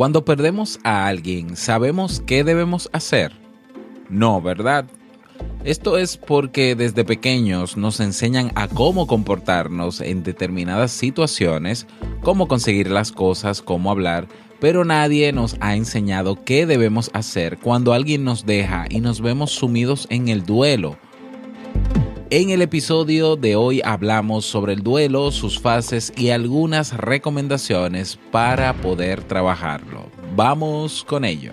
Cuando perdemos a alguien, ¿sabemos qué debemos hacer? No, ¿verdad? Esto es porque desde pequeños nos enseñan a cómo comportarnos en determinadas situaciones, cómo conseguir las cosas, cómo hablar, pero nadie nos ha enseñado qué debemos hacer cuando alguien nos deja y nos vemos sumidos en el duelo. En el episodio de hoy hablamos sobre el duelo, sus fases y algunas recomendaciones para poder trabajarlo. Vamos con ello.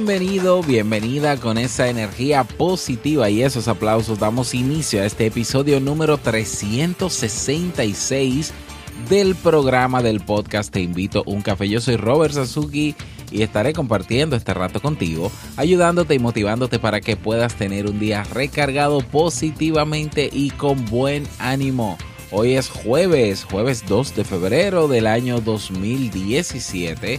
Bienvenido, bienvenida con esa energía positiva y esos aplausos damos inicio a este episodio número 366 del programa del podcast Te invito a un café. Yo soy Robert Sasuki y estaré compartiendo este rato contigo, ayudándote y motivándote para que puedas tener un día recargado positivamente y con buen ánimo. Hoy es jueves, jueves 2 de febrero del año 2017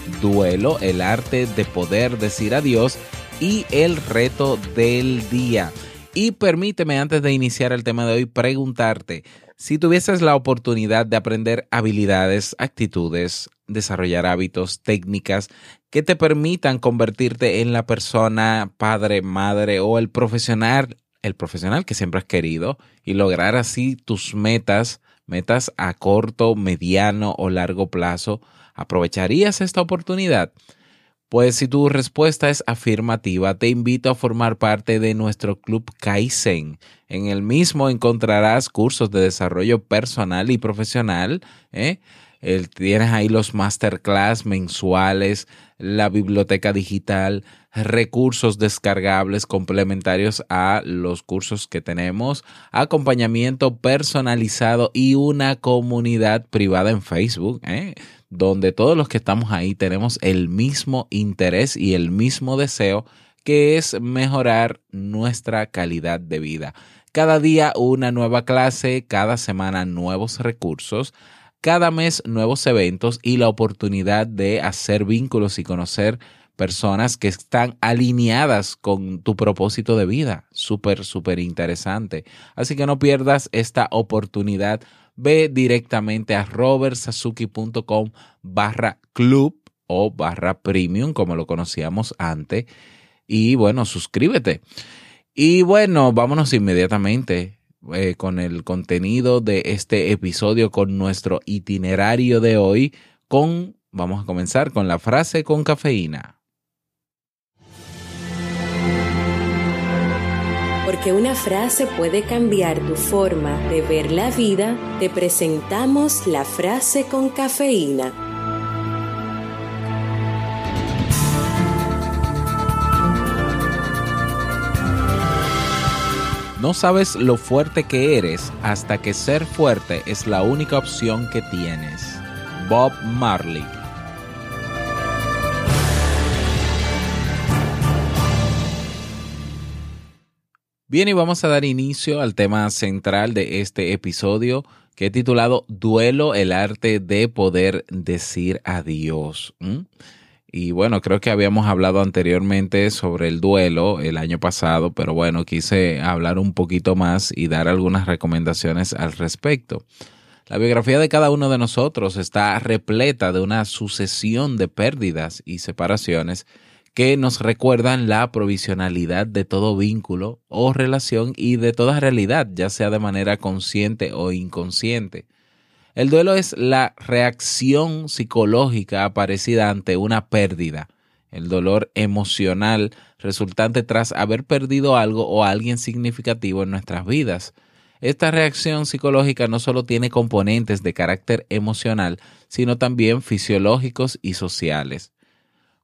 duelo, el arte de poder decir adiós y el reto del día. Y permíteme antes de iniciar el tema de hoy preguntarte, si tuvieses la oportunidad de aprender habilidades, actitudes, desarrollar hábitos, técnicas que te permitan convertirte en la persona, padre, madre o el profesional, el profesional que siempre has querido y lograr así tus metas, metas a corto, mediano o largo plazo, ¿Aprovecharías esta oportunidad? Pues si tu respuesta es afirmativa, te invito a formar parte de nuestro club Kaizen. En el mismo encontrarás cursos de desarrollo personal y profesional. ¿eh? tienes ahí los masterclass mensuales, la biblioteca digital, recursos descargables complementarios a los cursos que tenemos, acompañamiento personalizado y una comunidad privada en Facebook, ¿eh? Donde todos los que estamos ahí tenemos el mismo interés y el mismo deseo que es mejorar nuestra calidad de vida. Cada día una nueva clase, cada semana nuevos recursos, cada mes nuevos eventos y la oportunidad de hacer vínculos y conocer personas que están alineadas con tu propósito de vida. Súper, súper interesante. Así que no pierdas esta oportunidad. Ve directamente a robertsazuki.com barra club o barra premium, como lo conocíamos antes. Y bueno, suscríbete. Y bueno, vámonos inmediatamente eh, con el contenido de este episodio, con nuestro itinerario de hoy, con, vamos a comenzar con la frase con cafeína. Porque una frase puede cambiar tu forma de ver la vida, te presentamos la frase con cafeína. No sabes lo fuerte que eres hasta que ser fuerte es la única opción que tienes. Bob Marley Bien, y vamos a dar inicio al tema central de este episodio que he titulado Duelo, el arte de poder decir adiós. Y bueno, creo que habíamos hablado anteriormente sobre el duelo el año pasado, pero bueno, quise hablar un poquito más y dar algunas recomendaciones al respecto. La biografía de cada uno de nosotros está repleta de una sucesión de pérdidas y separaciones que nos recuerdan la provisionalidad de todo vínculo o relación y de toda realidad, ya sea de manera consciente o inconsciente. El duelo es la reacción psicológica aparecida ante una pérdida, el dolor emocional resultante tras haber perdido algo o alguien significativo en nuestras vidas. Esta reacción psicológica no solo tiene componentes de carácter emocional, sino también fisiológicos y sociales.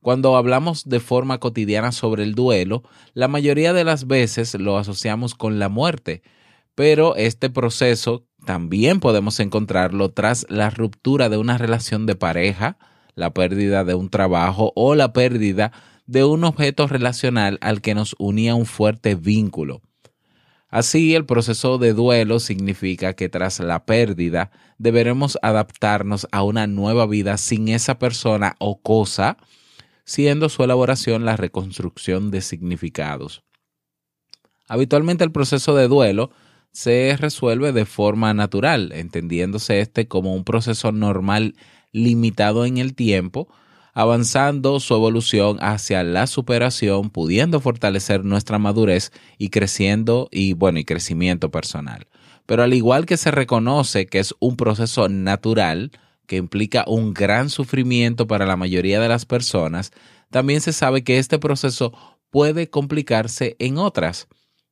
Cuando hablamos de forma cotidiana sobre el duelo, la mayoría de las veces lo asociamos con la muerte, pero este proceso también podemos encontrarlo tras la ruptura de una relación de pareja, la pérdida de un trabajo o la pérdida de un objeto relacional al que nos unía un fuerte vínculo. Así, el proceso de duelo significa que tras la pérdida deberemos adaptarnos a una nueva vida sin esa persona o cosa, siendo su elaboración la reconstrucción de significados. Habitualmente el proceso de duelo se resuelve de forma natural, entendiéndose este como un proceso normal limitado en el tiempo, avanzando su evolución hacia la superación, pudiendo fortalecer nuestra madurez y creciendo y bueno, y crecimiento personal. Pero al igual que se reconoce que es un proceso natural que implica un gran sufrimiento para la mayoría de las personas, también se sabe que este proceso puede complicarse en otras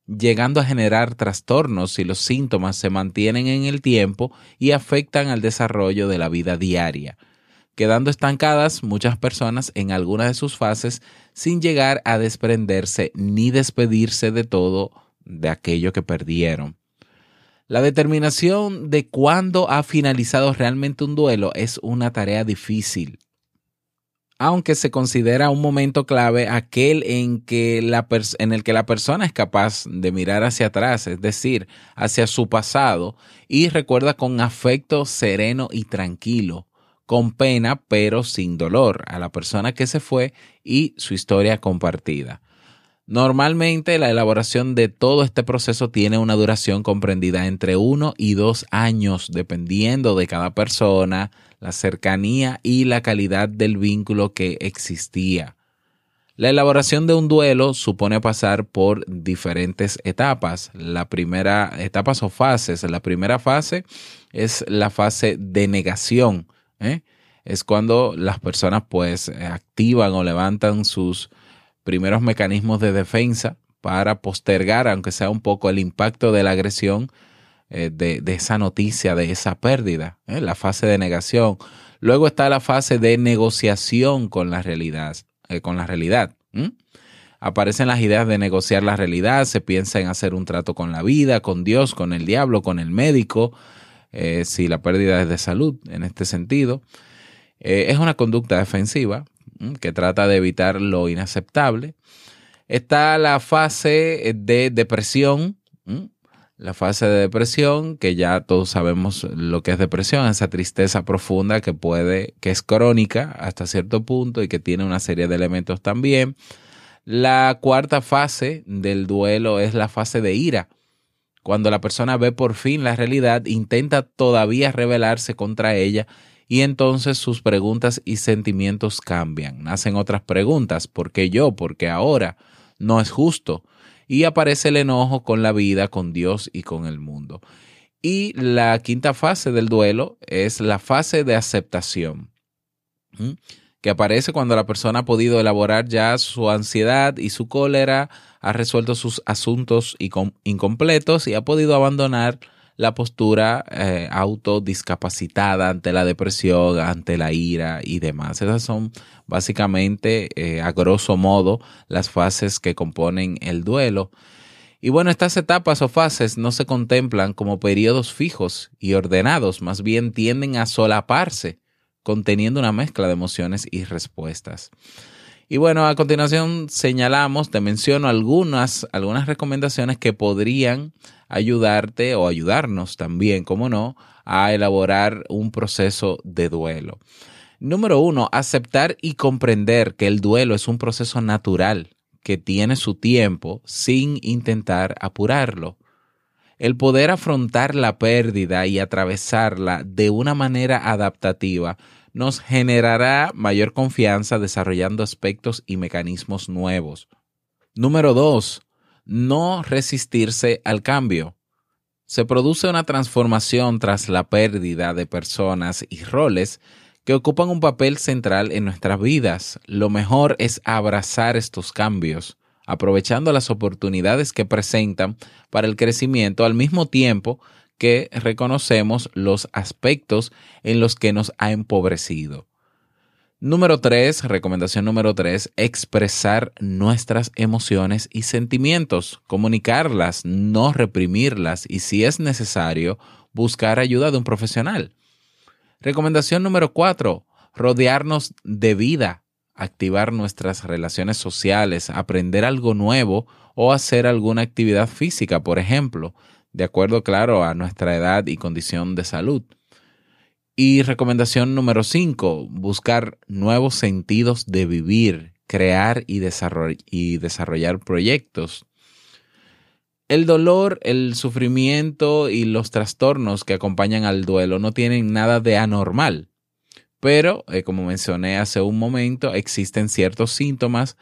llegando a generar trastornos si los síntomas se mantienen en el tiempo y afectan al desarrollo de la vida diaria, quedando estancadas muchas personas en alguna de sus fases sin llegar a desprenderse ni despedirse de todo de aquello que perdieron. La determinación de cuándo ha finalizado realmente un duelo es una tarea difícil aunque se considera un momento clave aquel en, que la en el que la persona es capaz de mirar hacia atrás, es decir, hacia su pasado, y recuerda con afecto sereno y tranquilo, con pena pero sin dolor a la persona que se fue y su historia compartida. Normalmente la elaboración de todo este proceso tiene una duración comprendida entre uno y dos años, dependiendo de cada persona, la cercanía y la calidad del vínculo que existía. La elaboración de un duelo supone pasar por diferentes etapas. La primera, etapas o fases. La primera fase es la fase de negación. ¿eh? Es cuando las personas pues activan o levantan sus primeros mecanismos de defensa para postergar, aunque sea un poco, el impacto de la agresión eh, de, esa noticia, de esa pérdida, ¿eh? la fase de negación. Luego está la fase de negociación con la realidad. Eh, con la realidad Aparecen las ideas de negociar la realidad, se piensa en hacer un trato con la vida, con Dios, con el diablo, con el médico, si la pérdida es de salud en este sentido. es una conducta defensiva que trata de evitar lo inaceptable. Está la fase de depresión, la fase de depresión, que ya todos sabemos lo que es depresión, esa tristeza profunda que puede, que es crónica hasta cierto punto y que tiene una serie de elementos también. La cuarta fase del duelo es la fase de ira. Cuando la persona ve por fin la realidad, intenta todavía rebelarse contra ella y entonces sus preguntas y sentimientos cambian. Nacen otras preguntas. ¿Por qué yo? ¿Por qué ahora? No es justo y aparece el enojo con la vida, con Dios y con el mundo. Y la quinta fase del duelo es la fase de aceptación, que aparece cuando la persona ha podido elaborar ya su ansiedad y su cólera, ha resuelto sus asuntos incompletos y ha podido abandonar la postura eh, autodiscapacitada ante la depresión, ante la ira y demás. Esas son básicamente, eh, a grosso modo, las fases que componen el duelo. Y bueno, estas etapas o fases no se contemplan como periodos fijos y ordenados, más bien tienden a solaparse, conteniendo una mezcla de emociones y respuestas. Y bueno, a continuación señalamos, te menciono algunas, algunas recomendaciones que podrían ayudarte o ayudarnos también, como no, a elaborar un proceso de duelo. Número uno, aceptar y comprender que el duelo es un proceso natural que tiene su tiempo sin intentar apurarlo. El poder afrontar la pérdida y atravesarla de una manera adaptativa nos generará mayor confianza desarrollando aspectos y mecanismos nuevos. Número dos, no resistirse al cambio. Se produce una transformación tras la pérdida de personas y roles que ocupan un papel central en nuestras vidas. Lo mejor es abrazar estos cambios, aprovechando las oportunidades que presentan para el crecimiento al mismo tiempo que reconocemos los aspectos en los que nos ha empobrecido. Número tres, recomendación número tres, expresar nuestras emociones y sentimientos, comunicarlas, no reprimirlas y si es necesario, buscar ayuda de un profesional. Recomendación número cuatro, rodearnos de vida, activar nuestras relaciones sociales, aprender algo nuevo o hacer alguna actividad física, por ejemplo, de acuerdo, claro, a nuestra edad y condición de salud. Y recomendación número 5, buscar nuevos sentidos de vivir, crear y, y desarrollar proyectos. El dolor, el sufrimiento y los trastornos que acompañan al duelo no tienen nada de anormal, pero, eh, como mencioné hace un momento, existen ciertos síntomas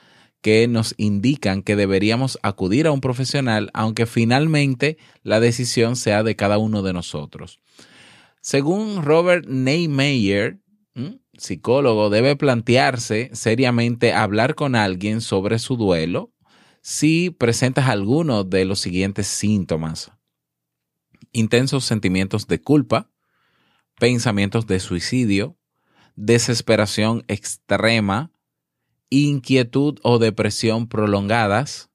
que nos indican que deberíamos acudir a un profesional, aunque finalmente la decisión sea de cada uno de nosotros. Según Robert Neymeyer, psicólogo, debe plantearse seriamente hablar con alguien sobre su duelo si presentas alguno de los siguientes síntomas. Intensos sentimientos de culpa, pensamientos de suicidio, desesperación extrema, inquietud o depresión prolongadas,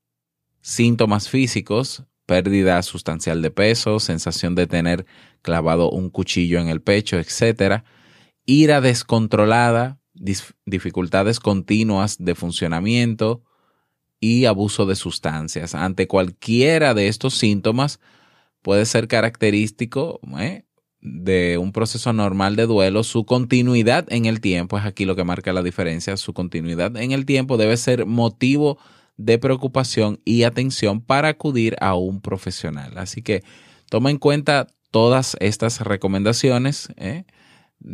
síntomas físicos, pérdida sustancial de peso, sensación de tener clavado un cuchillo en el pecho, etc. Ira descontrolada, dificultades continuas de funcionamiento y abuso de sustancias. Ante cualquiera de estos síntomas puede ser característico ¿eh? De un proceso normal de duelo. Su continuidad en el tiempo es aquí lo que marca la diferencia. Su continuidad en el tiempo debe ser motivo de preocupación y atención para acudir a un profesional. Así que toma en cuenta todas estas recomendaciones ¿eh?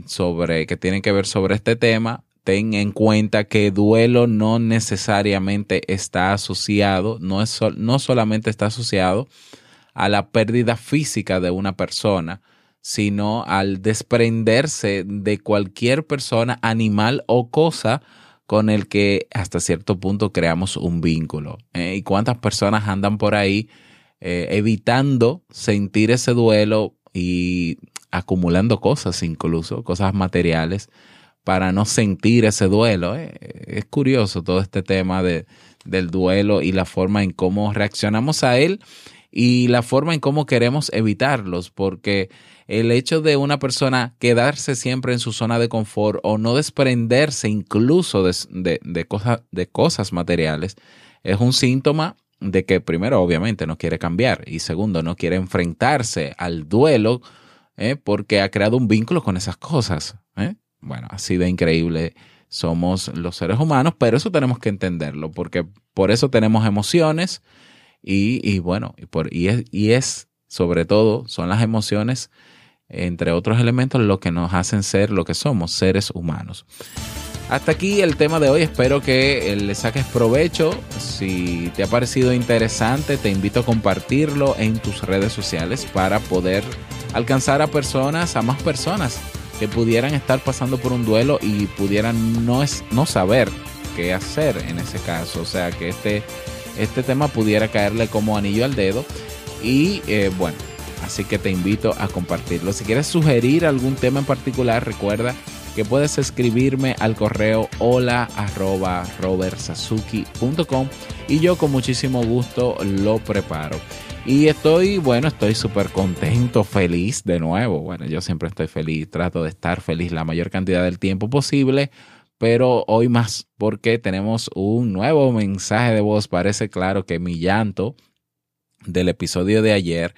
sobre que tienen que ver sobre este tema. Ten en cuenta que duelo no necesariamente está asociado, no, es no solamente está asociado a la pérdida física de una persona, sino al desprenderse de cualquier persona, animal o cosa con el que hasta cierto punto creamos un vínculo. ¿eh? ¿Y cuántas personas andan por ahí eh, evitando sentir ese duelo y acumulando cosas incluso, cosas materiales, para no sentir ese duelo? ¿eh? Es curioso todo este tema de, del duelo y la forma en cómo reaccionamos a él y la forma en cómo queremos evitarlos, porque el hecho de una persona quedarse siempre en su zona de confort o no desprenderse incluso de, de, cosas, de cosas materiales es un síntoma de que primero obviamente no quiere cambiar y segundo no quiere enfrentarse al duelo ¿eh? porque ha creado un vínculo con esas cosas. ¿eh? Bueno, así de increíble somos los seres humanos, pero eso tenemos que entenderlo porque por eso tenemos emociones y, y bueno, y, por, y, es, y es sobre todo son las emociones entre otros elementos, lo que nos hacen ser lo que somos, seres humanos. Hasta aquí el tema de hoy, espero que le saques provecho. Si te ha parecido interesante, te invito a compartirlo en tus redes sociales para poder alcanzar a personas, a más personas que pudieran estar pasando por un duelo y pudieran no, es, no saber qué hacer en ese caso. O sea, que este, este tema pudiera caerle como anillo al dedo. Y eh, bueno, así que te invito a compartirlo. Si quieres sugerir algún tema en particular, recuerda que puedes escribirme al correo hola arroba y yo con muchísimo gusto lo preparo. Y estoy, bueno, estoy súper contento, feliz de nuevo. Bueno, yo siempre estoy feliz, trato de estar feliz la mayor cantidad del tiempo posible, pero hoy más porque tenemos un nuevo mensaje de voz. Parece claro que mi llanto del episodio de ayer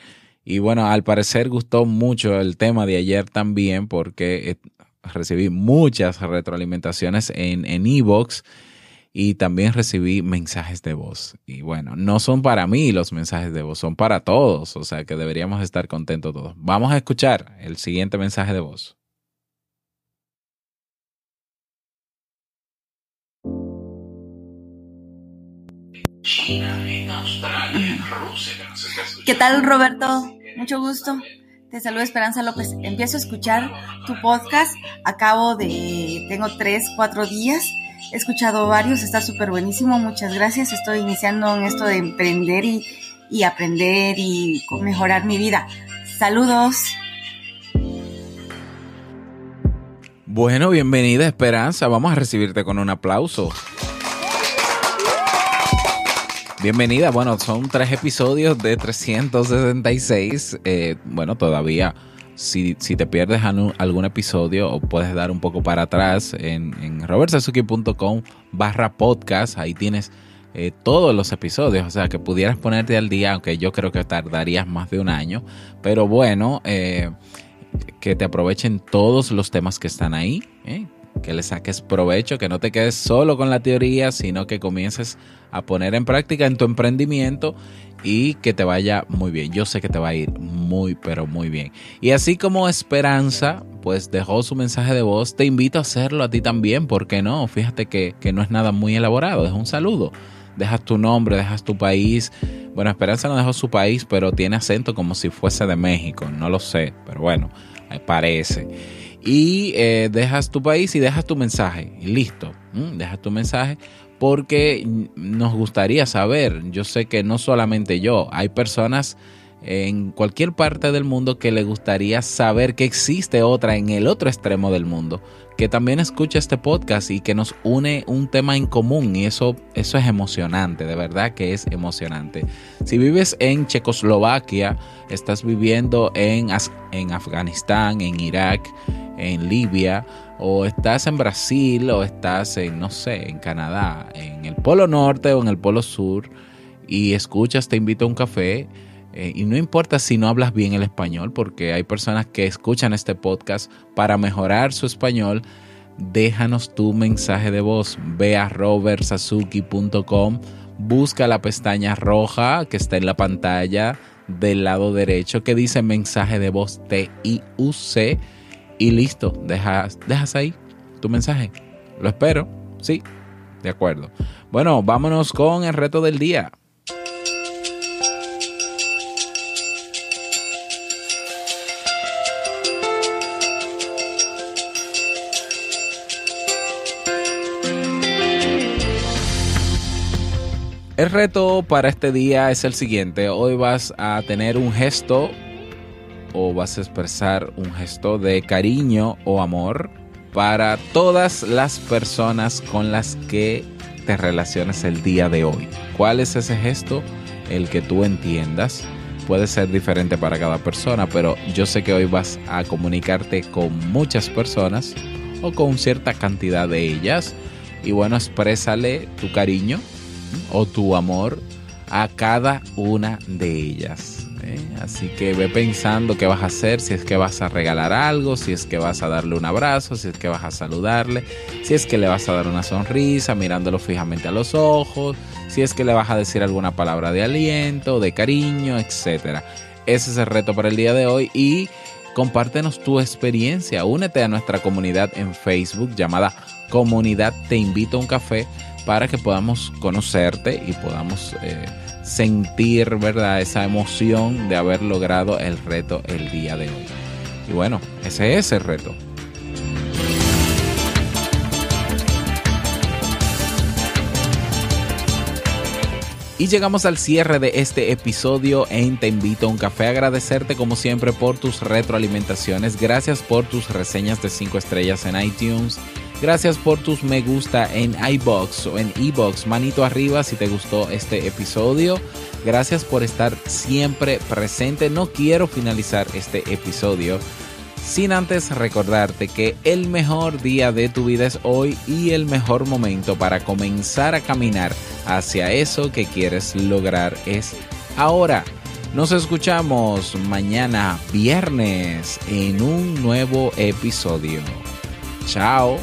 y bueno, al parecer gustó mucho el tema de ayer también porque recibí muchas retroalimentaciones en Evox y también recibí mensajes de voz. Y bueno, no son para mí los mensajes de voz, son para todos, o sea que deberíamos estar contentos todos. Vamos a escuchar el siguiente mensaje de voz. ¿Qué tal, Roberto? Mucho gusto. Te saludo Esperanza López. Empiezo a escuchar tu podcast. Acabo de, tengo tres, cuatro días. He escuchado varios, está súper buenísimo. Muchas gracias. Estoy iniciando en esto de emprender y, y aprender y mejorar mi vida. Saludos. Bueno, bienvenida Esperanza. Vamos a recibirte con un aplauso. Bienvenida. Bueno, son tres episodios de 366. Eh, bueno, todavía si, si, te pierdes algún episodio o puedes dar un poco para atrás en, en robertsazuki.com barra podcast, ahí tienes eh, todos los episodios, o sea que pudieras ponerte al día, aunque yo creo que tardarías más de un año, pero bueno, eh, que te aprovechen todos los temas que están ahí, que le saques provecho, que no te quedes solo con la teoría, sino que comiences a poner en práctica en tu emprendimiento y que te vaya muy bien. Yo sé que te va a ir muy, pero muy bien. Y así como Esperanza, pues dejó su mensaje de voz, te invito a hacerlo a ti también, ¿por qué no? Fíjate que, que no es nada muy elaborado, es un saludo. Dejas tu nombre, dejas tu país. Bueno, Esperanza no dejó su país, pero tiene acento como si fuese de México, no lo sé, pero bueno, parece y eh, dejas tu país y dejas tu mensaje. Y listo, dejas tu mensaje porque nos gustaría saber, yo sé que no solamente yo, hay personas en cualquier parte del mundo que le gustaría saber que existe otra en el otro extremo del mundo que también escucha este podcast y que nos une un tema en común y eso, eso es emocionante, de verdad que es emocionante. Si vives en Checoslovaquia, estás viviendo en, en Afganistán, en Irak, en Libia, o estás en Brasil, o estás en, no sé, en Canadá, en el Polo Norte o en el Polo Sur, y escuchas, te invito a un café. Eh, y no importa si no hablas bien el español, porque hay personas que escuchan este podcast para mejorar su español. Déjanos tu mensaje de voz. Ve a robertsazuki.com, busca la pestaña roja que está en la pantalla del lado derecho que dice mensaje de voz T-I-U-C y listo, dejas, dejas ahí tu mensaje. Lo espero, sí, de acuerdo. Bueno, vámonos con el reto del día. El reto para este día es el siguiente. Hoy vas a tener un gesto o vas a expresar un gesto de cariño o amor para todas las personas con las que te relaciones el día de hoy. ¿Cuál es ese gesto? El que tú entiendas. Puede ser diferente para cada persona, pero yo sé que hoy vas a comunicarte con muchas personas o con cierta cantidad de ellas. Y bueno, exprésale tu cariño o tu amor a cada una de ellas. ¿Eh? Así que ve pensando qué vas a hacer, si es que vas a regalar algo, si es que vas a darle un abrazo, si es que vas a saludarle, si es que le vas a dar una sonrisa mirándolo fijamente a los ojos, si es que le vas a decir alguna palabra de aliento, de cariño, etc. Ese es el reto para el día de hoy y compártenos tu experiencia. Únete a nuestra comunidad en Facebook llamada Comunidad Te Invito a un Café para que podamos conocerte y podamos... Eh, sentir, ¿verdad? Esa emoción de haber logrado el reto el día de hoy. Y bueno, ese es el reto. Y llegamos al cierre de este episodio en Te invito a un café. Agradecerte como siempre por tus retroalimentaciones. Gracias por tus reseñas de 5 estrellas en iTunes Gracias por tus me gusta en iBox o en eBox. Manito arriba si te gustó este episodio. Gracias por estar siempre presente. No quiero finalizar este episodio sin antes recordarte que el mejor día de tu vida es hoy y el mejor momento para comenzar a caminar hacia eso que quieres lograr es ahora. Nos escuchamos mañana viernes en un nuevo episodio. Chao.